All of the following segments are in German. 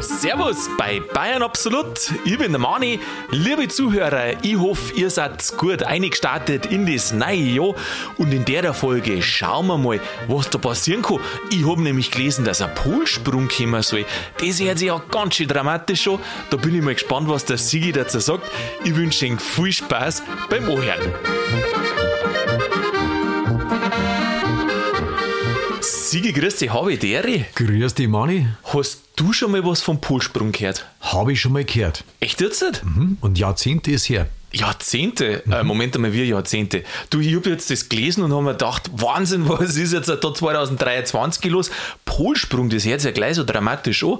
Servus bei Bayern Absolut. Ich bin der Mani. Liebe Zuhörer, ich hoffe, ihr seid gut eingestartet in das neue Jahr. Und in der Folge schauen wir mal, was da passieren kann. Ich habe nämlich gelesen, dass ein Polsprung kommen soll. Das hört sich ja ganz schön dramatisch an. Da bin ich mal gespannt, was der Sigi dazu sagt. Ich wünsche Ihnen viel Spaß beim Anhören. Sigi, grüß dich, habe ich Dere. Grüß dich, Mani. Hast du schon mal was vom Polsprung gehört? Habe ich schon mal gehört. Echt jetzt nicht? Mhm. Und Jahrzehnte ist her. Jahrzehnte? Äh, Moment einmal, wie Jahrzehnte? Du, ich habe jetzt das gelesen und habe mir gedacht, Wahnsinn, was ist jetzt da 2023 los? Polsprung, das hört sich ja gleich so dramatisch an.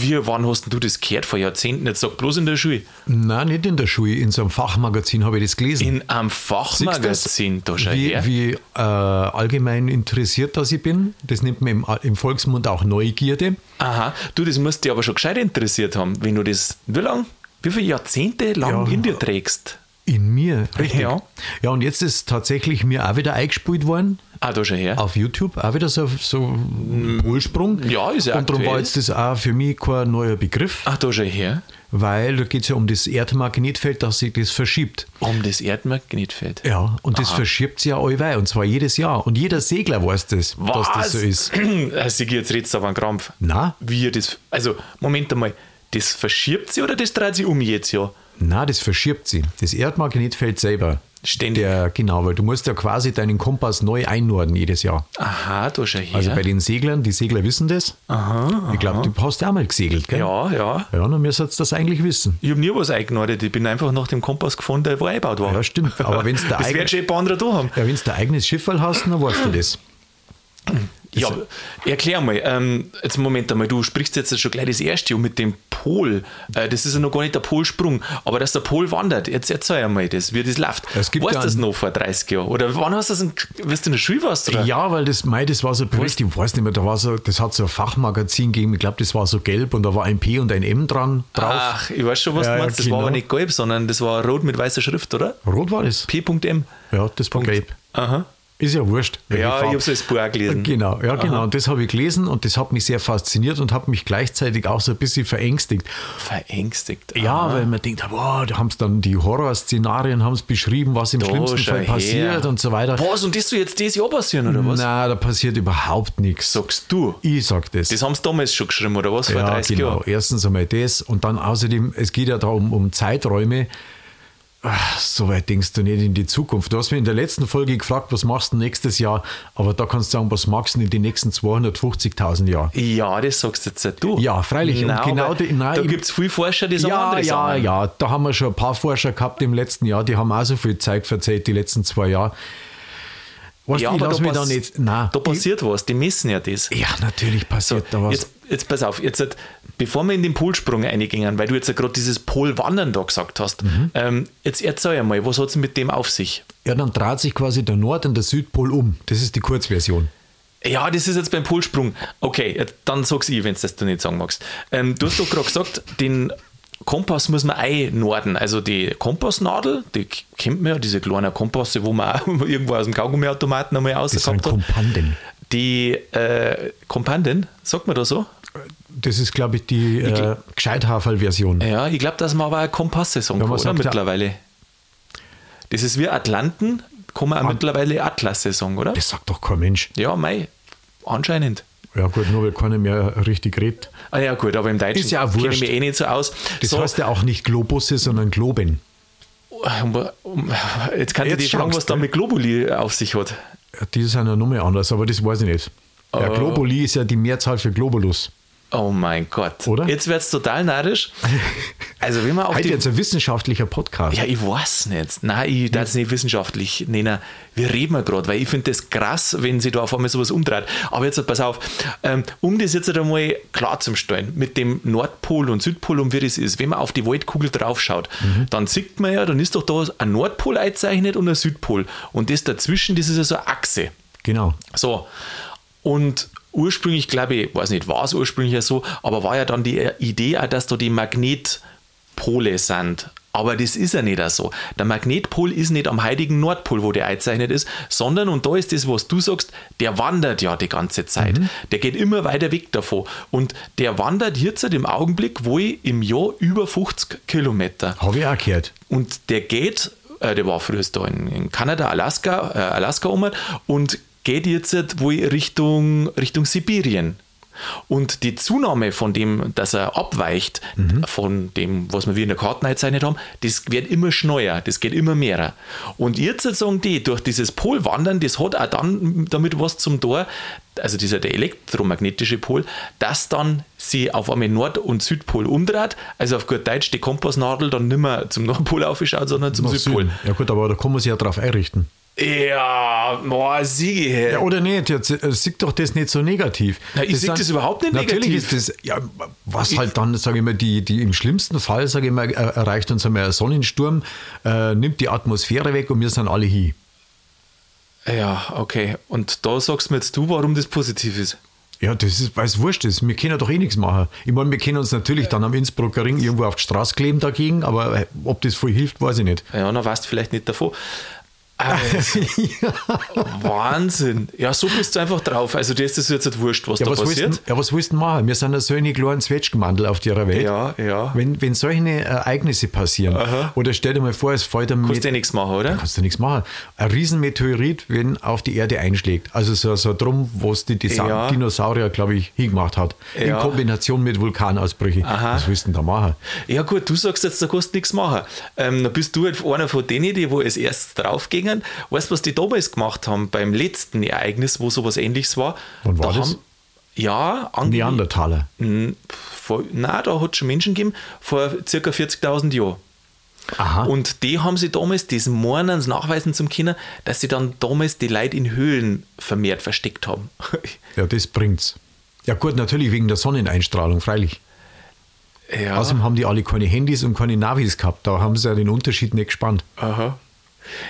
Wie, wann hast du das gehört? Vor Jahrzehnten? Jetzt sag bloß in der Schule. Nein, nicht in der Schule. In so einem Fachmagazin habe ich das gelesen. In einem Fachmagazin, da schau wie, her. wie äh, allgemein interessiert das ich bin. Das nennt man im, im Volksmund auch Neugierde. Aha, du, das musst dich aber schon gescheit interessiert haben, wenn du das, wie lang, wie viele Jahrzehnte lang Ja. in dir trägst. In mir, richtig. Ja. ja, und jetzt ist tatsächlich mir auch wieder eingespielt worden. Ah, da schau her. Auf YouTube auch wieder so, so ein Polsprung. Ja, ist ja Und darum war jetzt das auch für mich kein neuer Begriff, Ach, da schau her. weil da geht es ja um das Erdmagnetfeld, dass sich das verschiebt. Um das Erdmagnetfeld. Ja, und das verschiebt sich ja allweil, und zwar jedes Jahr. Und jeder Segler weiß das, dass das so ist. Sigi, jetzt redest du aber einen Krampf. Na, Wie ihr das. Also, Moment einmal. Das verschiebt sie oder das dreht sie um jetzt Jahr? na, das verschiebt sich. Das Erdmagnetfeld selber. Ständig. Der, genau, weil du musst ja quasi deinen Kompass neu einnorden jedes Jahr. Aha, da schau her. Also bei den Seglern, die Segler wissen das. aha, Ich glaube, du hast ja auch mal gesegelt, gell? Ja, ja. Ja, dann müsstest du das eigentlich wissen. Ich habe nie was eingenordet. Ich bin einfach nach dem Kompass gefahren, der wo eingebaut war. Ja, stimmt. Aber wenn's der das eigen- wird schon ein paar andere da haben. Ja, wenn du ein eigenes Schiff hast, dann weißt du das. Ja, erklär mal. Ähm, jetzt Moment einmal, du sprichst jetzt schon gleich das erste und mit dem Pol. Äh, das ist ja noch gar nicht der Polsprung, aber dass der Pol wandert. Jetzt erzähl einmal das, wie das läuft. Es gibt weißt du das noch vor 30 Jahren? Oder wann hast du das, in, wirst du in der Schule warst? Oder? Ja, weil das, mei, das war so Projekt, ich weiß nicht mehr, da war so, das hat so ein Fachmagazin gegeben, ich glaube, das war so gelb und da war ein P und ein M dran drauf. Ach, ich weiß schon, was Ja, du meinst. Das war genau. aber nicht gelb, sondern das war rot mit weißer Schrift, oder? Rot war das? P.M. Ja, das war gelb. Aha. Ist ja wurscht. Ja, ich habe so das Buch gelesen. Genau, ja, genau. Und das habe ich gelesen und das hat mich sehr fasziniert und hat mich gleichzeitig auch so ein bisschen verängstigt. Verängstigt. Ja, Aha. weil man denkt, wow, da haben es dann die Horrorszenarien haben es beschrieben, was im Da schlimmsten Fall her. passiert und so weiter. Was, und das soll jetzt dieses Jahr passieren, oder was? Na, da passiert überhaupt nichts. Sagst du? Ich sag das. Das haben sie damals schon geschrieben, oder was? Vor ja, 30 genau. Jahren. Erstens einmal das und dann außerdem, es geht ja da um, um Zeiträume. Ach, so weit denkst du nicht in die Zukunft. Du hast mich in der letzten Folge gefragt, was machst du nächstes Jahr? Aber da kannst du sagen, was magst du in den nächsten 250.000 Jahren? Ja, das sagst jetzt ja du. Ja, freilich. Nein, genau die- nein, da ich- gibt es viele Forscher, die sagen Ja, andere ja, Sachen. ja. Da haben wir schon ein paar Forscher gehabt im letzten Jahr, die haben auch so viel Zeit verzählt, die letzten zwei Jahre. Weißt Ja, ich aber da, mich da nicht. Nein, da passiert was, die messen ja das. ich, ja, natürlich passiert da was. Jetzt, jetzt pass auf, jetzt, bevor wir in den Polsprung eingingen, weil du jetzt ja gerade dieses Polwandern da gesagt hast, Mhm. ähm, jetzt erzähl einmal, was hat es mit dem auf sich? ja, dann dreht sich quasi der Nord- und der Südpol um. Das ist die Kurzversion. Ja, das ist jetzt beim Polsprung. Okay, dann sag's ich, wenn du das du nicht sagen magst. Ähm, du hast doch gerade gesagt, den Kompass muss man einnorden. Also die Kompassnadel, die kennt man ja, diese kleinen Kompasse, wo man auch irgendwo aus dem Kaugummiautomaten einmal rausgehabt hat. Kompanden. Die äh, Kompanden, sagt man da so? Das ist, glaube ich, die äh, Gescheithaferl-Version. Ja, ich glaube, dass man aber auch Kompasse sagen Ja, oder? Mittlerweile. Das ist wie Atlanten, kann man auch mittlerweile Atlasse sagen, oder? Das sagt doch kein Mensch. Ja, mei, anscheinend. Ja, gut, nur weil keiner mehr richtig redet. Ah ja, gut, aber im Deutschen Ist ja auch kenne ich mich eh nicht so aus. Das so, heißt ja auch nicht Globusse, sondern Globen. jetzt kann ich dich fragen, was da mit Globuli auf sich hat. Ja, Die sind ja nochmal anders, aber das weiß ich nicht. Ja, Oh. Globuli ist ja die Mehrzahl für Globulus. Oh mein Gott. Oder? Jetzt wird es total narrisch. Also, wenn man auf Heute die. jetzt ein wissenschaftlicher Podcast. Ja, ich weiß nicht. Nein, ich darf es nicht wissenschaftlich nennen. Wir reden wir gerade, weil ich finde das krass, wenn sie da auf einmal sowas umdreht. Aber jetzt pass auf, ähm, um das jetzt einmal klar zu stellen, mit dem Nordpol und Südpol und wie das ist, wenn man auf die Waldkugel draufschaut, dann sieht man ja, dann ist doch da ein Nordpol eingezeichnet und ein Südpol. Und das dazwischen, das ist ja so eine Achse. Genau. So. Und ursprünglich, glaube ich, weiß nicht, war es ursprünglich ja so, aber war ja dann die Idee auch, dass da die Magnetpole sind. Aber das ist ja nicht so. Der Magnetpol ist nicht am heiligen Nordpol, wo der eingezeichnet ist, sondern, und da ist das, was du sagst, der wandert ja die ganze Zeit. Mhm. Der geht immer weiter weg davon. Und der wandert jetzt im Augenblick wohl im Jahr über 50 Kilometer. Habe ich auch gehört. Und der geht, äh, der war früher da in, in Kanada, Alaska, äh, Alaska um und geht jetzt wohl Richtung, Richtung Sibirien. Und die Zunahme von dem, dass er abweicht mhm. von dem, was wir wie in der Karte eingezeichnet haben, das wird immer schneller, das geht immer mehr. Und jetzt sagen die, durch dieses Polwandern, das hat auch dann damit was zum Tor, also dieser der elektromagnetische Pol, dass dann sie auf einmal Nord- und Südpol umdreht, also auf gut Deutsch die Kompassnadel dann nicht mehr zum Nordpol aufschaut, sondern zum Nach Südpol. Süden. Ja gut, aber da kann man sich ja drauf einrichten. Ja, boah, siege. Ja, oder nicht? Jetzt äh, sieht doch das nicht so negativ. Na, ich sehe das überhaupt nicht natürlich negativ. Natürlich ist das, ja, was ich, halt dann, sage ich mal, die, die im schlimmsten Fall, sage ich mal, erreicht uns einmal ein Sonnensturm, äh, nimmt die Atmosphäre weg und wir sind alle hier. Ja, okay. Und da sagst du mir jetzt du, warum das positiv ist. Ja, das ist, weil es wurscht ist. Wir können doch eh nichts machen. Ich meine, wir können uns natürlich dann am Innsbrucker Ring irgendwo auf die Straße kleben dagegen, aber äh, ob das voll hilft, weiß ich nicht. Ja, dann weißt du vielleicht nicht davon. Also, ja. Wahnsinn. Ja, so bist du einfach drauf. Also, dir ist das jetzt nicht wurscht, was ja, da was passiert. Willst, ja, was willst du machen? Wir sind ja so eine kleinen Zwetschgenmandel auf der Welt. Ja, ja. Wenn, wenn solche Ereignisse passieren, Aha. oder stell dir mal vor, es fällt einem. Kannst du ja nichts machen, oder? Kannst du nichts machen. Ein Riesenmeteorit, wenn auf die Erde einschlägt. Also, so, so drum, was die Disa ja. Dinosaurier, glaube ich, hingemacht hat. In Kombination mit Vulkanausbrüchen. Aha. Was willst du denn da machen? Ja, gut, du sagst jetzt, da kannst du nichts machen. Ähm, dann bist du halt einer von denen, die wo als erstes draufgingen. Weißt du, was die damals gemacht haben, beim letzten Ereignis, wo sowas ähnliches war. Wann war da das? Haben, ja, Neandertaler. Nein, da hat es schon Menschen gegeben, vor ca. 40.000 Jahren. Aha. Und die haben sie damals diesen Mornens nachweisen zum Kinder, dass sie dann damals die Leute in Höhlen vermehrt versteckt haben. ja, das bringt's. Ja gut, natürlich wegen der Sonneneinstrahlung, freilich. Ja. Außerdem haben die alle keine Handys und keine Navis gehabt. Da haben sie ja den Unterschied nicht gespannt. Aha.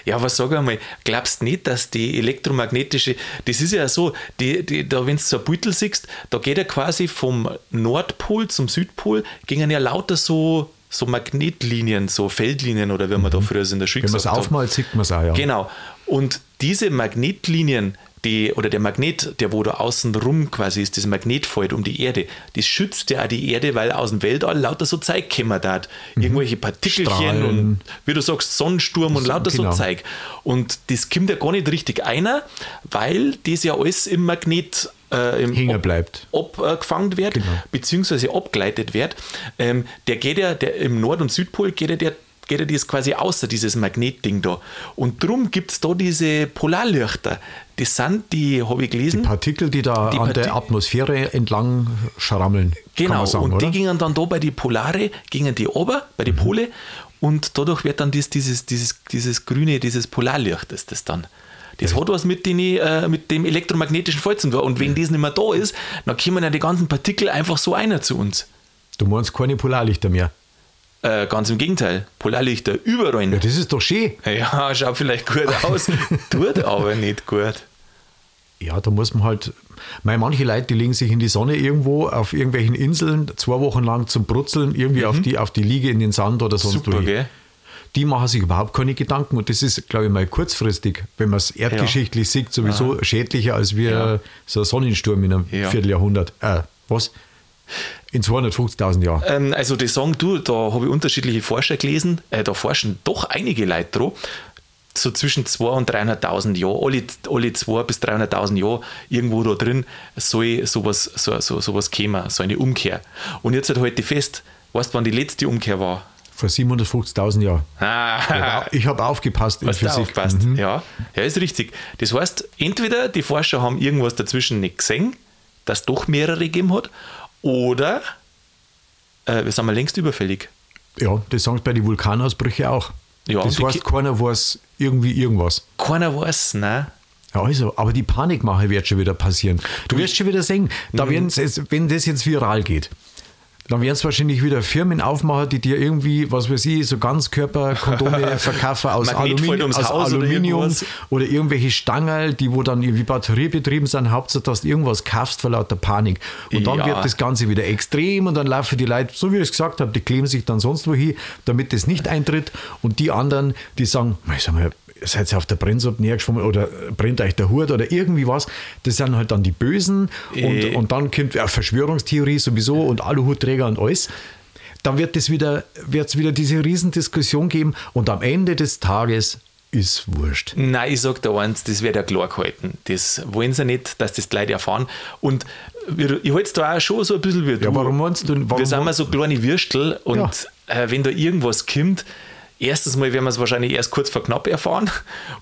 Ja, aber sag einmal, glaubst du nicht, dass die elektromagnetische, das ist ja so, die, die, da wenn du so ein Beutel siehst, da geht ja quasi vom Nordpol zum Südpol, gingen ja lauter so, so Magnetlinien, so Feldlinien oder wie man mhm. da früher in der Schule Wenn man es aufmalt, sieht man es auch, ja. Genau. Und diese Magnetlinien, die, oder der Magnet, der wo da außen rum quasi ist, das Magnetfeld um die Erde, das schützt ja auch die Erde, weil aus dem Weltall lauter so Zeug kommen da. Mhm. Irgendwelche Partikelchen Strahlen. und wie du sagst, Sonnensturm und lauter genau. so Zeug. Und das kommt ja gar nicht richtig einer, weil das ja alles im Magnet äh, hängen bleibt. abgefangen wird, genau. beziehungsweise abgeleitet wird. Ähm, der geht ja, der im Nord- und Südpol geht ja der geht ja das quasi außer dieses Magnetding da. Und darum gibt es da diese Polarlichter. Das sind die, habe ich gelesen. Die Partikel, die da die an Parti der Atmosphäre entlang schrammeln. Genau, sagen, und oder? die gingen dann da bei die Polare, gingen die ober, bei den mhm. Pole, und dadurch wird dann das, dieses, dieses, dieses grüne, dieses Polarlicht ist das dann. Das hat was mit, den, äh, mit dem elektromagnetischen Feld zu tun. Und wenn das nicht mehr da ist, dann kommen ja die ganzen Partikel einfach so einer zu uns. Du meinst keine Polarlichter mehr? Äh, ganz im Gegenteil, Polarlichter überall. Ja, das ist doch schön. Ja, schaut vielleicht gut aus, tut aber nicht gut. Ja, da muss man halt, meine, manche Leute, die legen sich in die Sonne irgendwo auf irgendwelchen Inseln zwei Wochen lang zum Brutzeln, irgendwie mhm. auf, die, auf die Liege in den Sand oder sonst Super, gell? Die machen sich überhaupt keine Gedanken und das ist, glaube ich, mal kurzfristig, wenn man es erdgeschichtlich ja. sieht, sowieso Aha. schädlicher als wir ja. so ein Sonnensturm in einem ja. Vierteljahrhundert. Äh, was? In 250.000 Jahren. Ähm, also die sagen, du, da habe ich unterschiedliche Forscher gelesen, äh, da forschen doch einige Leute dran, so zwischen 200.000 und 300.000 Jahren, alle, alle 200.000 bis 300.000 Jahre irgendwo da drin soll sowas, so, so, sowas kommen, so eine Umkehr. Und jetzt halt heute fest, weißt du, wann die letzte Umkehr war? Vor 750.000 Jahren. Ah. Ich habe aufgepasst in Hast Physik. aufgepasst, mhm. ja. Ja, ist richtig. Das heißt, entweder die Forscher haben irgendwas dazwischen nicht gesehen, dass es doch mehrere gegeben hat, oder äh, wir sind mal längst überfällig. Ja, das sagen sie bei den Vulkanausbrüchen auch. Ja, das heißt, keiner weiß irgendwie irgendwas. Keiner weiß, ne? Ja, also, aber die Panikmache wird schon wieder passieren. Du wirst schon wieder sehen, da mhm. wenn das jetzt viral geht, Dann werden es wahrscheinlich wieder Firmen aufmachen, die dir irgendwie, was weiß ich, so Ganzkörperkondome verkaufen aus, Aluminium, aus oder Aluminium irgendwas. oder, irgendwelche Stangen, die wo dann irgendwie batteriebetrieben sind. Hauptsache, dass du irgendwas kaufst vor lauter Panik. Und dann Ja. wird das Ganze wieder extrem und dann laufen die Leute, so wie ich es gesagt habe, die kleben sich dann sonst wo hin, damit das nicht eintritt. Und die anderen, die sagen, "Mei, sag mal, seid ihr auf der Brennsuppe näher geschwommen oder brennt euch der Hut oder irgendwie was. Das sind halt dann die Bösen und, Eh. und dann kommt ja, Verschwörungstheorie sowieso und Aluhutträger und alles. Dann wird es wieder, wird's wieder diese Riesendiskussion geben und am Ende des Tages ist wurscht. Nein, ich sag da eins, das wird ja klar gehalten. Das wollen sie nicht, dass das die Leute erfahren. Und ich halte es da auch schon so ein bisschen wie du. Ja, warum meinst du- warum- wir sind mal so kleine Würstel und äh, wenn da irgendwas kommt, erstens mal werden wir es wahrscheinlich erst kurz vor knapp erfahren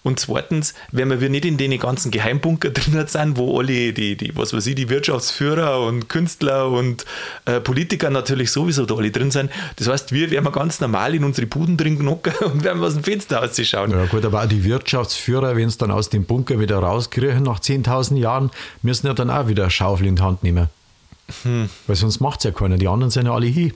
und zweitens, wenn wir nicht in den ganzen Geheimbunker drin sind, wo alle die, die was weiß ich, die Wirtschaftsführer und Künstler und äh, Politiker natürlich sowieso da alle drin sind. Das heißt, wir werden ganz normal in unsere Buden drin knocken und werden aus dem Fenster ausschauen. Ja gut, aber auch die Wirtschaftsführer, wenn es dann aus dem Bunker wieder rauskriegen nach 10.000 Jahren, müssen ja dann auch wieder eine Schaufel in die Hand nehmen. Hm. Weil sonst macht es ja keiner. Die anderen sind ja alle hin.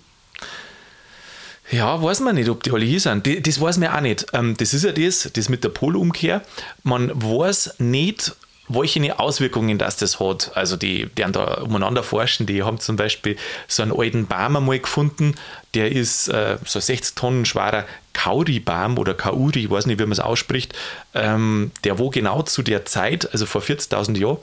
Ja, weiß man nicht, ob die alle hier sind. Das weiß man auch nicht. Ähm, das ist ja das, das mit der Polumkehr. Man weiß nicht, welche Auswirkungen das, das hat. Also die, die da umeinander forschen, die haben zum Beispiel so einen alten Baum einmal gefunden, der ist äh, so 60 Tonnen schwerer Kauri-Baum oder Kauri, ich weiß nicht, wie man es ausspricht, ähm, der wo genau zu der Zeit, also vor 40.000 Jahren,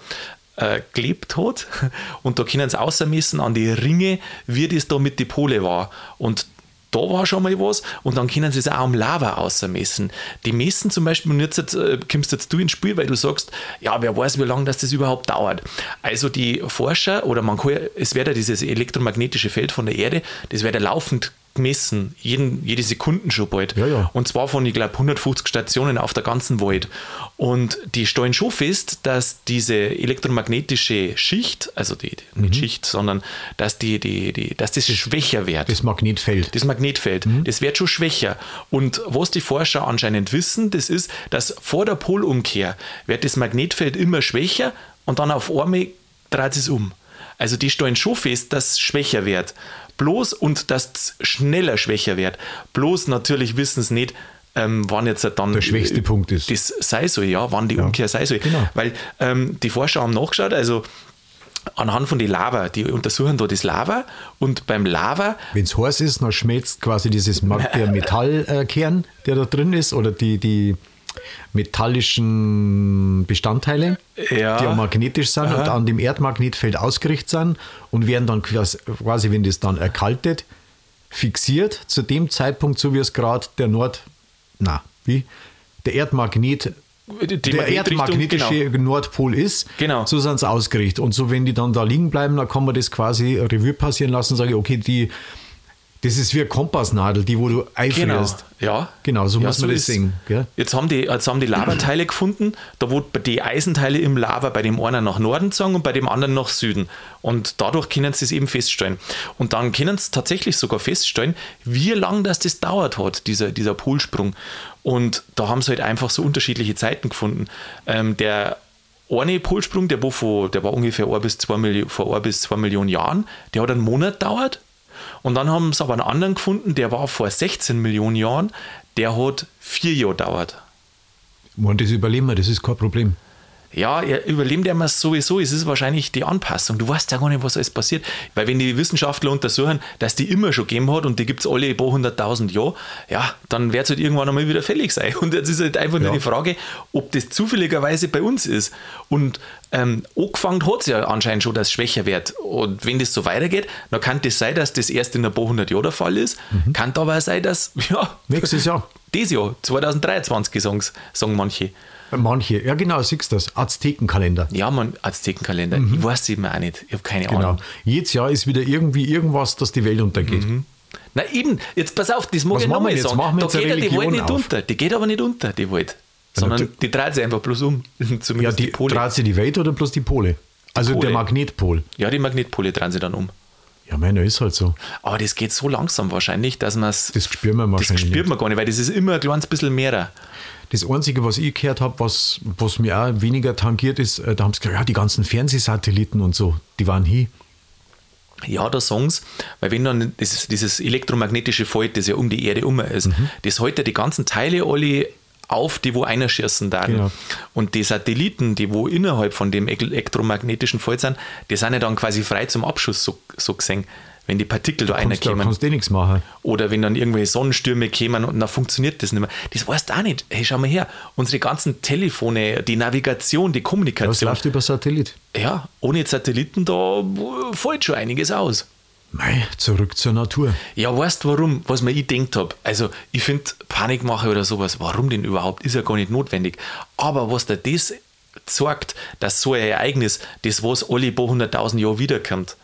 äh, gelebt hat. Und da können sie außermessen an die Ringe, wie das da mit die Pole war. Und da war schon mal was und dann können sie es auch am Lava außermessen. Die messen zum Beispiel, und jetzt äh, kommst jetzt du ins Spiel, weil du sagst, ja, wer weiß, wie lange das, das überhaupt dauert. Also die Forscher, oder man kann, es wird ja dieses elektromagnetische Feld von der Erde, das wird ja laufend gemessen, jeden, jede Sekunden schon bald. Ja, ja. Und zwar von, ich glaube, 150 Stationen auf der ganzen Welt. Und die stellen schon fest, dass diese elektromagnetische Schicht, also die, die nicht Schicht, sondern dass, die, die, die, dass das schwächer wird. Das Magnetfeld. Das Magnetfeld, das wird schon schwächer. Und was die Forscher anscheinend wissen, das ist, dass vor der Polumkehr wird das Magnetfeld immer schwächer und dann auf einmal dreht es um. Also die stellen schon fest, dass es schwächer wird. Bloß und dass es schneller schwächer wird. Bloß natürlich wissen sie nicht, ähm, wann jetzt dann Der schwächste Punkt ist. Das sei so, ja, wann die Umkehr sei soll. genau. Weil ähm, die Forscher haben nachgeschaut, also anhand von den Lava, die untersuchen da das Lava und beim Lava Wenn es heiß ist, dann schmelzt quasi dieses der Metallkern, der da drin ist, oder die, die metallischen Bestandteile, Ja. die ja magnetisch sind und an dem Erdmagnetfeld ausgerichtet sind und werden dann quasi, wenn das dann erkaltet, fixiert zu dem Zeitpunkt, so wie es gerade der Nord, na, wie? Der Erdmagnet die der erdmagnetische genau. Nordpol ist, Genau. so sind sie ausgerichtet. Und so, wenn die dann da liegen bleiben, dann kann man das quasi Revue passieren lassen und sagen, okay, die, das ist wie eine Kompassnadel, die wo du Genau, einfrierst. ja. Genau, so Ja, muss man das sehen. Gell? Jetzt haben die, jetzt haben die Lavateile gefunden, da wo die Eisenteile im Lava bei dem einen nach Norden sagen und bei dem anderen nach Süden. Und dadurch können sie es eben feststellen. Und dann können sie tatsächlich sogar feststellen, wie lang das das dauert hat, dieser, dieser Polsprung. Und da haben sie halt einfach so unterschiedliche Zeiten gefunden. Ähm, der eine Polsprung, der war, von, der war ungefähr ein bis zwei Millionen, vor ein bis zwei Millionen Jahren, der hat einen Monat dauert. Und dann haben sie aber einen anderen gefunden, der war vor 16 Millionen Jahren, der hat vier Jahre dauert. Und das überleben wir, das ist kein Problem. Ja, er überlebt ja mal sowieso. Es ist wahrscheinlich die Anpassung. Du weißt ja gar nicht, was alles passiert. Weil wenn die Wissenschaftler untersuchen, dass die immer schon gegeben hat und die gibt es alle ein paar hunderttausend Jahre, ja, dann wird es halt irgendwann einmal wieder fällig sein. Und jetzt ist halt einfach nur Ja. die Frage, ob das zufälligerweise bei uns ist. Und ähm, angefangen hat es ja anscheinend schon, dass es schwächer wird. Und wenn das so weitergeht, dann kann das sein, dass das erst in ein paar hundert Jahren der Fall ist. Kann aber auch sein, dass, ja, Nächstes Jahr. dieses Jahr, 2023, sagen, sagen manche. Manche, ja genau, siehst du das, Aztekenkalender. Ja, man, Aztekenkalender. Ich weiß es eben auch nicht. Ich habe keine Genau. Ahnung. Jedes Jahr ist wieder irgendwie irgendwas, dass die Welt untergeht. Na eben, jetzt pass auf, das Was ich nochmal jetzt? sagen. Machen wir Da geht ja die Welt nicht auf. unter. Die geht aber nicht unter, die Welt. Sondern natu- die dreht sich einfach bloß um. Zumindest Ja, die, die Pole. dreht sie die Welt oder bloß die Pole? also Pole. der Magnetpol. Ja, die Magnetpole drehen sich dann um. Ja, meiner ist halt so. Aber das geht so langsam wahrscheinlich, dass man es. Das spüren wir Das wahrscheinlich spürt nicht. man gar nicht, weil das ist immer ein kleines bisschen mehr. Das Einzige, was ich gehört habe, was, was mir auch weniger tangiert ist, äh, da haben sie gesagt, ja, die ganzen Fernsehsatelliten und so, die waren hier. Ja, da sagen sie, weil wenn dann das, dieses elektromagnetische Feld, das ja um die Erde um ist, Mhm. das hält ja die ganzen Teile alle auf, die wo einschießen da. Genau. Und die Satelliten, die wo innerhalb von dem ele- elektromagnetischen Feld sind, die sind ja dann quasi frei zum Abschuss so, so gesehen, wenn die Partikel da da reinkommen. kannst du eh nichts machen. Oder wenn dann irgendwelche Sonnenstürme kämen und dann funktioniert das nicht mehr. Das weißt du auch nicht. Hey, schau mal her. Unsere ganzen Telefone, die Navigation, die Das Kommunikation. läuft über Satellit. Ja, ohne Satelliten, da fällt schon einiges aus. Mei, zurück zur Natur. Ja, weißt du warum? Was mir ich denkt habe. Also, ich finde Panikmache oder sowas, warum denn überhaupt, ist ja gar nicht notwendig. Aber was da das zeigt, dass so ein Ereignis, das was alle paar hunderttausend Jahre wiederkommt,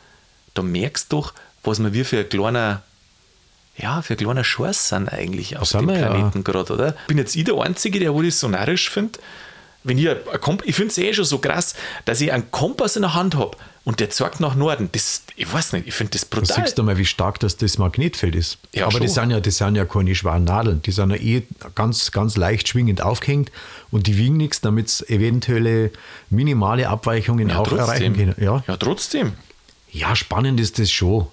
da merkst du doch, was wir wie für ein kleiner, ja, für ein kleiner Scheiß sind eigentlich auf dem wir ja. Planeten gerade, oder? Bin jetzt ich der Einzige, der wo das so narrisch findet? Wenn ich, ich finde es eh schon so krass, dass ich einen Kompass in der Hand habe und der zeigt nach Norden. Das, ich weiß nicht, ich finde das Da brutal. siehst du mal, wie stark das, das Magnetfeld ist. Ja, Aber schon. das sind, ja, das sind ja keine schweren Nadeln. Die sind ja eh ganz, ganz leicht schwingend aufgehängt und die wiegen nichts, damit es eventuelle minimale Abweichungen auch erreichen können. Ja? ja, trotzdem. ja, spannend ist das schon.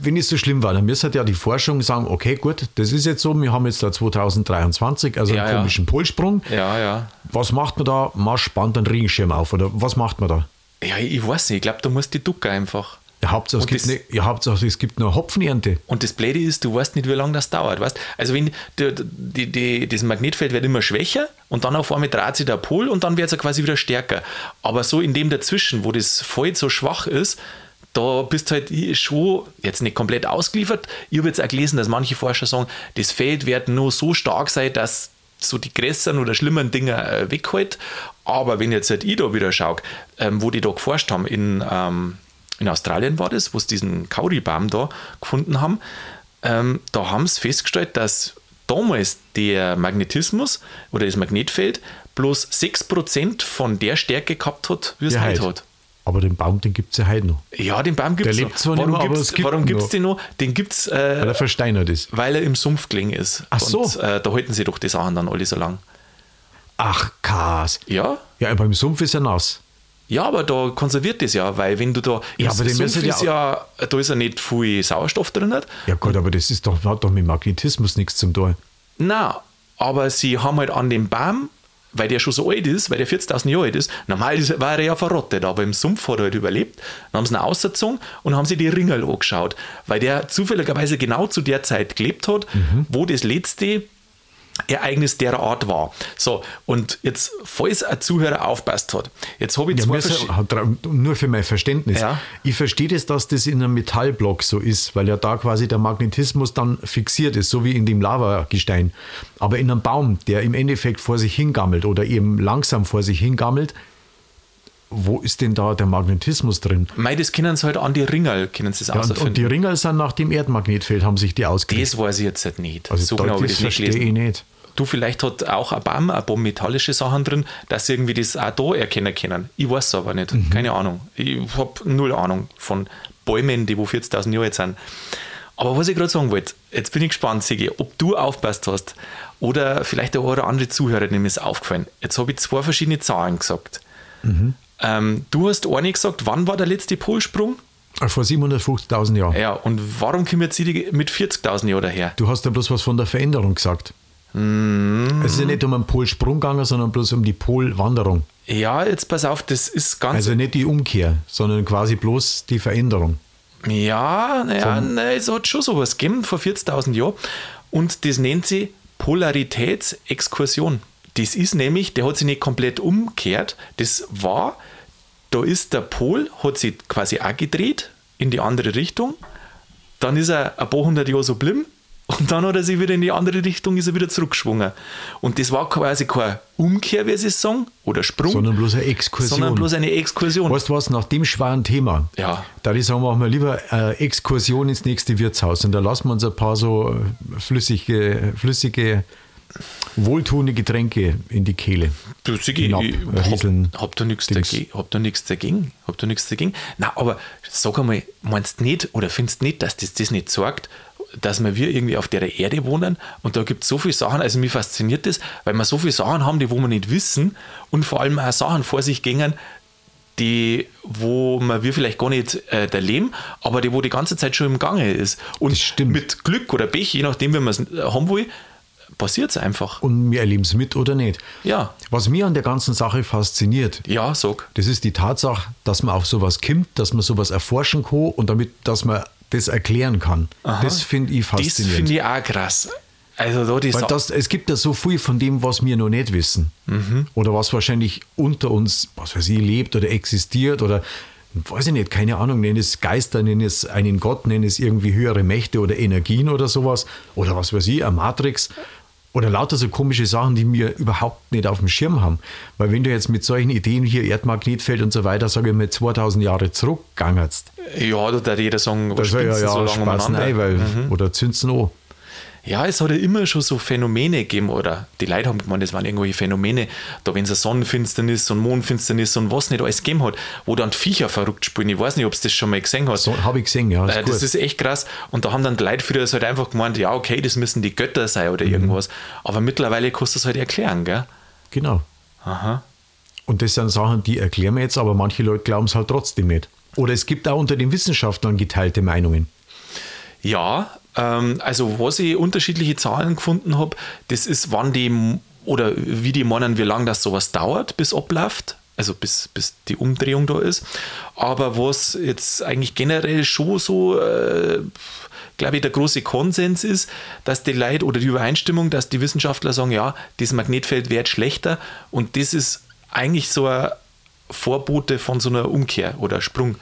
Wenn es so schlimm war, dann müsste ja die Forschung sagen, okay, gut, das ist jetzt so, wir haben jetzt da 2023, also Ja, einen ja. komischen Polsprung. Ja, ja. Was macht man da? Man spannt einen Regenschirm auf oder was macht man da? Ja, ich weiß nicht. Ich glaube, da muss die Ducke einfach. Ja, Hauptsache, es gibt, das- eine, ja, Hauptsache, es gibt eine Hopfenernte. Und das Blöde ist, du weißt nicht, wie lange das dauert. Weißt? Also wenn die, die, die, das Magnetfeld wird immer schwächer und dann auf einmal dreht sich der Pol und dann wird es ja quasi wieder stärker. Aber so in dem dazwischen, wo das Feld so schwach ist, da bist halt schon jetzt nicht komplett ausgeliefert. Ich habe jetzt auch gelesen, dass manche Forscher sagen, das Feld wird nur so stark sein, dass so die größeren oder schlimmeren Dinge äh, weghält. Aber wenn jetzt halt ich da wieder schaue, ähm, wo die da geforscht haben, in, ähm, in Australien war das, wo sie diesen Kauribaum da gefunden haben, ähm, da haben sie festgestellt, dass damals der Magnetismus oder das Magnetfeld bloß 6% von der Stärke gehabt hat, wie es Ja, heute heute. hat. Aber den Baum, den gibt es ja heute noch, Ja, den Baum gibt es noch. lebt zwar nicht warum mehr, aber gibt's- gibt warum gibt es den noch? Den gibt es, weil äh, er versteinert ist. weil er im Sumpf gelegen ist. Ach so. Und äh, da halten sie doch die Sachen dann alle so lang. Ach, Kas. Ja, Ja, aber im Sumpf ist er nass. Ja, aber da konserviert das ja, weil wenn du da Ja, aber den Sumpf ist die ja, da ist ja nicht viel Sauerstoff drin. Ja gut, aber das ist doch, hat doch mit Magnetismus nichts zum tun. Na, aber sie haben halt an dem Baum, weil der schon so alt ist, weil der 40.000 Jahre alt ist, normal war er ja verrottet, aber im Sumpf hat er halt überlebt. Dann haben sie ihn ausgezogen und haben sie die Ringerl angeschaut, weil der zufälligerweise genau zu der Zeit gelebt hat, Mhm. wo das letzte Ereignis der Art war. So, und jetzt, falls ein Zuhörer aufpasst hat, jetzt habe ich Ja, zwei müssen- dra- nur für mein Verständnis. Ja. Ich verstehe das, dass das in einem Metallblock so ist, weil ja da quasi der Magnetismus dann fixiert ist, so wie in dem Lavagestein. Aber in einem Baum, der im Endeffekt vor sich hingammelt oder eben langsam vor sich hingammelt, wo ist denn da der Magnetismus drin? Mei, das können sie halt an die Ringerl, können sie es Ja, und, und die Ringel sind nach dem Erdmagnetfeld, haben sich die ausgelegt. Das weiß ich jetzt halt nicht. Also so genau das das verstehe ich nicht. Du, vielleicht hat auch ein Baum ein paar metallische Sachen drin, dass sie irgendwie das auch da erkennen können. Ich weiß es aber nicht. Mhm. Keine Ahnung. Ich habe null Ahnung von Bäumen, die wo 40.000 Jahre alt sind. Aber was ich gerade sagen wollte, jetzt bin ich gespannt, Sigi, ob du aufpasst hast oder vielleicht der eine oder andere Zuhörer, dem ist aufgefallen. Jetzt habe ich zwei verschiedene Zahlen gesagt. Mhm. Ähm, du hast eine gesagt, wann war der letzte Polsprung? Vor 750.000 Jahren. Ja, und warum kommen jetzt die mit 40.000 Jahren daher? Du hast ja bloß was von der Veränderung gesagt. Mhm. Es ist ja nicht um einen Polsprung gegangen, sondern bloß um die Polwanderung. Ja, jetzt pass auf, das ist ganz. Also nicht die Umkehr, sondern quasi bloß die Veränderung. ja, naja, na, es hat schon sowas gegeben vor 40.000 Jahren. Und das nennt sie Polaritätsexkursion. Das ist nämlich, der hat sich nicht komplett umgekehrt. Das war, da ist der Pol, hat sich quasi auch gedreht in die andere Richtung. Dann ist er ein paar hundert Jahre so blieben und dann hat er sich wieder in die andere Richtung, ist er wieder zurückgeschwungen. Und das war quasi keine Umkehr, wie sie es sagen, oder Sprung, Sondern bloß eine Exkursion. sondern bloß eine Exkursion. Weißt du was, nach dem schweren Thema, Ja. da ich sagen, machen wir lieber eine Exkursion ins nächste Wirtshaus und da lassen wir uns ein paar so äh, flüssige, flüssige, wohltuende Getränke in die Kehle. Du, Sigi, ich äh, Rieseln, hab, hab da nichts dagegen. Hab da nichts dagegen. Hab da nichts dagegen. Na, aber sag einmal, meinst du nicht oder findest du nicht, dass das das nicht sagt, dass wir, irgendwie auf der Erde wohnen und da gibt es so viele Sachen, also mich fasziniert das, weil wir so viele Sachen haben, die wo wir nicht wissen und vor allem auch Sachen vor sich gehen, die, wo man wir vielleicht gar nicht äh, erleben, aber die, wo die ganze Zeit schon im Gange ist. Und Das stimmt. mit Glück oder Pech, je nachdem, wie man es haben will, passiert es einfach. Und wir erleben es mit oder nicht. Ja, Was mir an der ganzen Sache fasziniert, ja, sag. das ist die Tatsache, dass man auf sowas kommt, dass man sowas erforschen kann und damit, dass man das erklären kann. Das finde ich Das faszinierend. finde ich auch krass. Also da die Weil das, es gibt ja so viel von dem, was wir noch nicht wissen. Mhm. Oder was wahrscheinlich unter uns, was weiß ich, lebt oder existiert oder weiß ich nicht, keine Ahnung, nenn es Geister, nenn es einen Gott, nenn es irgendwie höhere Mächte oder Energien oder sowas. Oder was weiß ich, eine Matrix. Oder lauter so komische Sachen, die wir überhaupt nicht auf dem Schirm haben. Weil wenn du jetzt mit solchen Ideen hier Erdmagnetfeld und so weiter, sage ich mal, 2000 Jahre zurückgangst, ja, da darf jeder sagen, was das ja, ja so lange Spaß rein, weil, Mhm. oder zünd's an. Ja, es hat ja immer schon so Phänomene gegeben, oder die Leute haben gemeint, das waren irgendwelche Phänomene, da wenn es eine Sonnenfinsternis und Mondfinsternis und was nicht alles gegeben hat, wo dann die Viecher verrückt spielen. Ich weiß nicht, ob du das schon mal gesehen hast. So, Habe ich gesehen, ja. Ist Äh, das ist echt krass. Und da haben dann die Leute früher halt einfach gemeint, ja, okay, das müssen die Götter sein Mhm. oder irgendwas. Aber mittlerweile kannst du es halt erklären, gell? genau. Aha. Und das sind Sachen, die erklären wir jetzt, aber manche Leute glauben es halt trotzdem nicht. Oder es gibt auch unter den Wissenschaftlern geteilte Meinungen. Ja, ähm, also was ich unterschiedliche Zahlen gefunden habe, das ist, wann die oder wie die meinen, wie lange das sowas dauert, bis abläuft. Also bis, bis die Umdrehung da ist. Aber was jetzt eigentlich generell schon so, äh, glaube ich, der große Konsens ist, dass die Leute oder die Übereinstimmung, dass die Wissenschaftler sagen, ja, das Magnetfeld wird schlechter und das ist eigentlich so ein Vorbote von so einer Umkehr oder Sprung.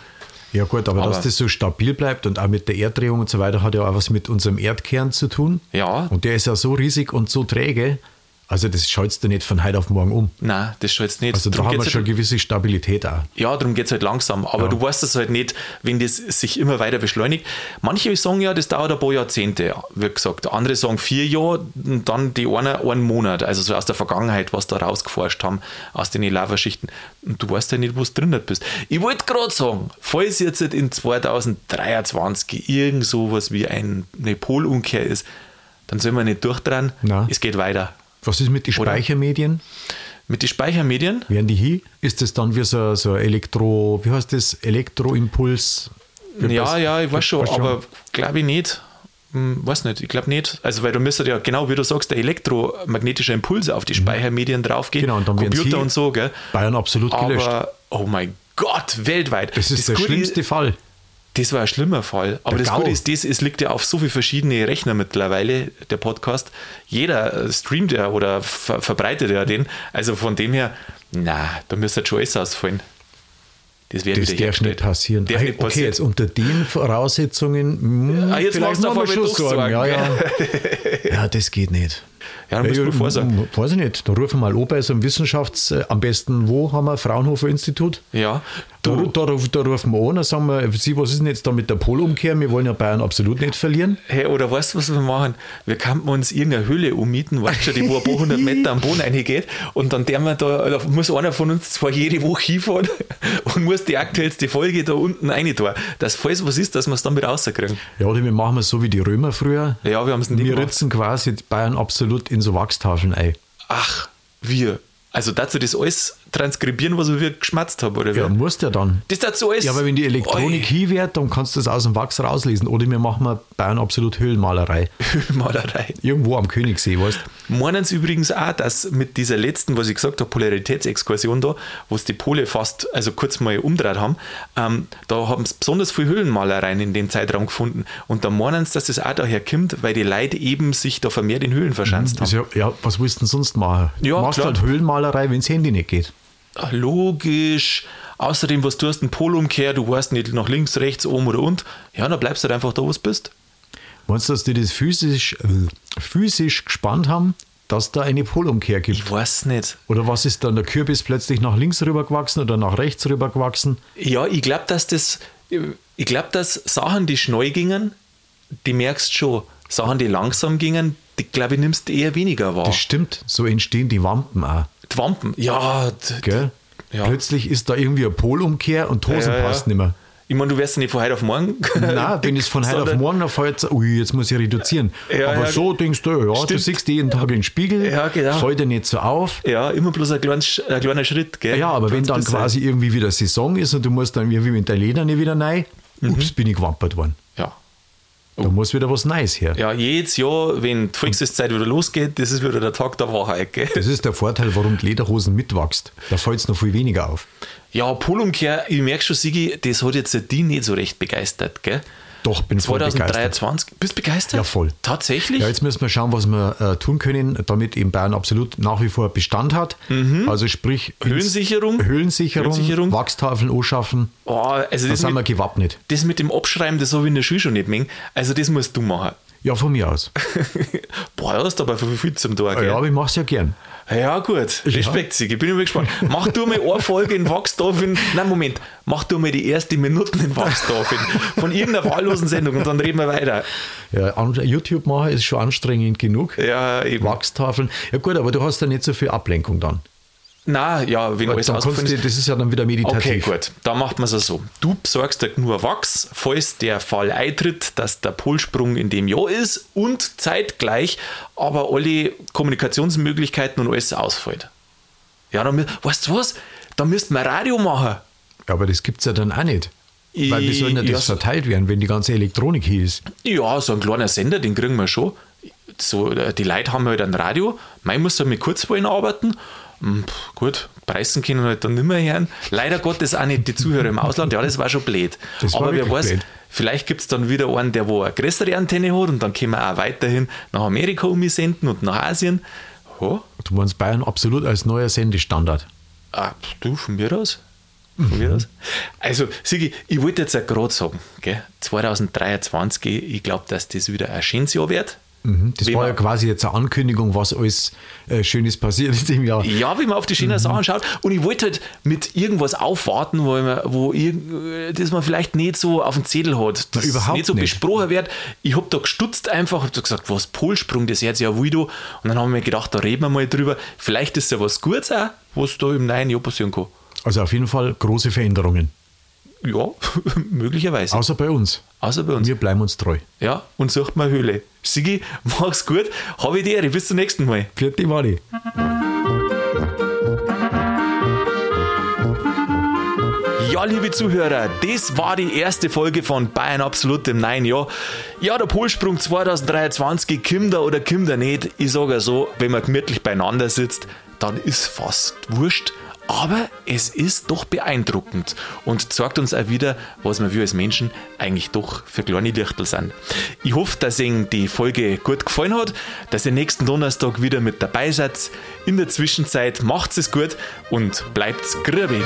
Ja gut, aber, Aber- dass das so stabil bleibt und auch mit der Erddrehung und so weiter hat ja auch was mit unserem Erdkern zu tun. Ja. Und der ist ja so riesig und so träge, also das schaltest du nicht von heute auf morgen um. Nein, das schon jetzt nicht. Also da haben wir schon halt- eine gewisse Stabilität auch. Ja, darum geht es halt langsam. Aber Ja. du weißt es halt nicht, wenn das sich immer weiter beschleunigt. Manche sagen ja, das dauert ein paar Jahrzehnte, wie gesagt. Andere sagen vier Jahre und dann die eine einen Monat. Also so aus der Vergangenheit, was da rausgeforscht haben, aus den Lavaschichten. Und du weißt ja nicht, wo du drin bist. Ich wollte gerade sagen, falls jetzt in 2023 irgend sowas wie ein- eine Polumkehr ist, dann sollen wir nicht durchdrehen. Es geht weiter. Was ist mit den? Speichermedien? Mit den Speichermedien, Werden die hier? Ist das dann wie so, so ein Elektro, wie heißt das? Elektroimpuls? Ja, Das- ja, ich weiß schon, aber glaube ich nicht. Hm, weiß nicht, ich glaube nicht. Also, weil du müsstest ja, genau wie du sagst, der elektromagnetische Impulse auf die Speichermedien draufgehen, Genau, und dann werden Computer und so, gell? Bayern absolut gelöscht. Aber, oh mein Gott, weltweit. Das ist der Gute schlimmste Fall. Das war ein schlimmer Fall. Aber Der das GAU. Gute ist, das, es liegt ja auf so viele verschiedene Rechner mittlerweile, der Podcast. Jeder streamt ja oder ver verbreitet ja den. Also von dem her, na, da müsste schon alles ausfallen. Das, wird Das darf nicht passieren. Darf Hey, nicht okay, passieren. jetzt unter den Voraussetzungen, hm, Ah, jetzt vielleicht machst du machen wir schon Sorgen. Ja, ja. Ja, das geht nicht. Ja, dann müssen wir ja, vorsagen. Weiß ich nicht. Da rufen wir mal an bei so einem Wissenschafts-, äh, am besten, wo haben wir? Fraunhofer Institut? Ja, Da, da, da rufen wir an und sagen wir, Sie, was ist denn jetzt da mit der Polumkehr? Wir wollen ja Bayern absolut nicht verlieren. hey, oder weißt du, was wir machen? Wir könnten uns irgendeine Höhle ummieten, weißt du, die wo ein paar hundert Meter am Boden reingeht und dann der wir da, da muss einer von uns zwar jede Woche hinfahren und muss die aktuellste Folge da unten rein tun, dass falls was ist, dass wir es dann wieder rauskriegen. Ja, oder wir machen es so wie die Römer früher. Ja, wir haben es nicht Wir gemacht. ritzen quasi Bayern absolut in so Wachstafeln ein. Ach, wir. Also dazu das alles transkribieren, was wir geschmatzt haben, oder wie? Ja, musst ja dann. Das dazu alles. Ja, aber wenn die Elektronik hier wird, dann kannst du das aus dem Wachs rauslesen. Oder wir machen mal Bayern absolut Höhlenmalerei. Höhlenmalerei. Irgendwo am Königssee, weißt Meinen sie übrigens auch, dass mit dieser letzten, was ich gesagt habe, Polaritätsexkursion da, wo es die Pole fast, also kurz mal umdreht haben, ähm, da haben sie besonders viel Höhlenmalereien in den Zeitraum gefunden. Und da meinen sie, dass das auch daher kommt, weil die Leute eben sich da vermehrt in Höhlen verschanzt Das haben. ja, ja, was willst du denn sonst machen? Ja, du machst klar. halt Höhlenmalerei, wenn das Handy nicht geht. Logisch. Außerdem, was du hast, ein Polumkehr, du weißt nicht nach links, rechts, oben oder unten. Ja, dann bleibst du halt einfach da, wo du bist. Meinst du, dass die das physisch, äh, physisch gespannt haben, dass da eine Polumkehr gibt? Ich weiß nicht. Oder was ist dann der Kürbis plötzlich nach links rüber gewachsen oder nach rechts rüber gewachsen? Ja, ich glaube, dass das, ich glaube, dass Sachen, die schnell gingen, die merkst schon. Sachen, die langsam gingen, die glaube ich, nimmst du eher weniger wahr. Das stimmt, so entstehen die Wampen auch. Die Wampen, ja, Gell? Ja. Plötzlich ist da irgendwie eine Polumkehr und Hosen Ja, ja. passen nicht mehr. Ich meine, du wärst nicht von heute auf morgen. Nein, wenn es von heute auf morgen erfällt, ui, jetzt muss ich reduzieren. Aber so denkst du, ja, du stimmt. siehst jeden Tag in den Spiegel, Ja, genau. fällt dir nicht so auf. Ja, immer bloß ein, kleines, ein kleiner Schritt, gell? Ja, aber wenn dann quasi irgendwie wieder Saison ist und du musst dann irgendwie mit der Leder nicht wieder rein, Mhm. ups, bin ich gewampert worden. Da muss wieder was Neues her. Ja, jedes Jahr, wenn die Volkszeit wieder losgeht, das ist wieder der Tag der Wahrheit, gell? Das ist der Vorteil, warum die Lederhosen mitwächst. Da fällt es noch viel weniger auf. Ja, Polumkehr, ich merke schon, Sigi, das hat jetzt die nicht so recht begeistert, gell? Doch, bin voll begeistert. 2023. Bist du begeistert? Ja, voll. Tatsächlich? Ja, jetzt müssen wir schauen, was wir äh, tun können, damit eben Bayern absolut nach wie vor Bestand hat. Also sprich Mhm. Höhensicherung? Höhensicherung, Höhensicherung. Wachstafeln anschaffen. oh, also Da das sind wir gewappnet. das mit dem Abschreiben, das habe ich in der Schule schon nicht mehr. Also das musst du machen. Ja, von mir aus. Boah, du hast aber viel, zum Tag, gell? Ja, aber ich mache es ja gern. Ja, gut. Respekt. Bin ich mal gespannt. Mach du mal eine Folge in Wachstafeln. Nein, Moment. Mach du mal die erste Minuten in Wachstafeln. Von irgendeiner wahllosen Sendung und dann reden wir weiter. Ja, YouTube machen ist schon anstrengend genug. Ja, eben. Wachstafeln. Ja gut, aber du hast ja nicht so viel Ablenkung dann. Na, ja, wenn alles ausgefallen du, ist. das ist ja dann wieder meditativ. Okay, gut. Dann macht man es so. Du besorgst dir nur Wachs, falls der Fall eintritt, dass der Polsprung in dem Jahr ist und zeitgleich aber alle Kommunikationsmöglichkeiten und alles ausfällt. Ja, dann, weißt du was? Da müssten wir Radio machen. Ja, aber das gibt es ja dann auch nicht. Weil wie soll denn Ja, das verteilt werden, wenn die ganze Elektronik hier ist? Ja, so ein kleiner Sender, den kriegen wir schon. So, äh, die Leute haben halt ein Radio. Mein muss halt mit Kurzwellen arbeiten. Hm, pf, Gut, preisen können halt dann nicht mehr hören. Leider Gottes auch nicht die Zuhörer im Ausland. Ja, das war schon blöd. Das Aber wer weiß, blöd. vielleicht gibt es dann wieder einen, der wo eine größere Antenne hat und dann können wir auch weiterhin nach Amerika umsenden und nach Asien. Ja, Du meinst Bayern absolut als neuer Sendestandard. Ah, du, von mir aus. Von mir aus. Also, Sigi, ich wollte jetzt ja gerade sagen, gell, 2023, ich glaube, dass das wieder ein schönes Jahr wird. Mhm, Das Wie war ja quasi jetzt eine Ankündigung, was alles äh, Schönes passiert in dem Jahr. Ja, wie man auf die Mhm. schönen Sachen schaut. Und ich wollte halt mit irgendwas aufwarten, wo, man, wo das man vielleicht nicht so auf dem Zettel hat, das überhaupt nicht so nicht. besprochen wird. Ich habe da gestutzt einfach, habe da gesagt, was Polsprung, das hört sich ja wieder. Und dann haben wir gedacht, da reden wir mal drüber. Vielleicht ist ja was Gutes auch, was da im neuen Jahr passieren kann. Also auf jeden Fall große Veränderungen. Ja, möglicherweise. Außer bei uns. Außer bei uns. Wir bleiben uns treu. Ja, und sucht mal Höhle. Sigi, mach's gut. Habe die Ehre. Bis zum nächsten Mal. Vierte Wadi. Ja, liebe Zuhörer, das war die erste Folge von Bayern Absolut im neuen Jahr. Ja, der Polsprung 2023, kommt er oder kommt er nicht. Ich sage so, wenn man gemütlich beieinander sitzt, dann ist fast wurscht. Aber es ist doch beeindruckend und zeigt uns auch wieder, was wir als Menschen eigentlich doch für kleine Lichtel sind. Ich hoffe, dass Ihnen die Folge gut gefallen hat, dass ihr nächsten Donnerstag wieder mit dabei seid. In der Zwischenzeit macht's es gut und bleibt's grübig.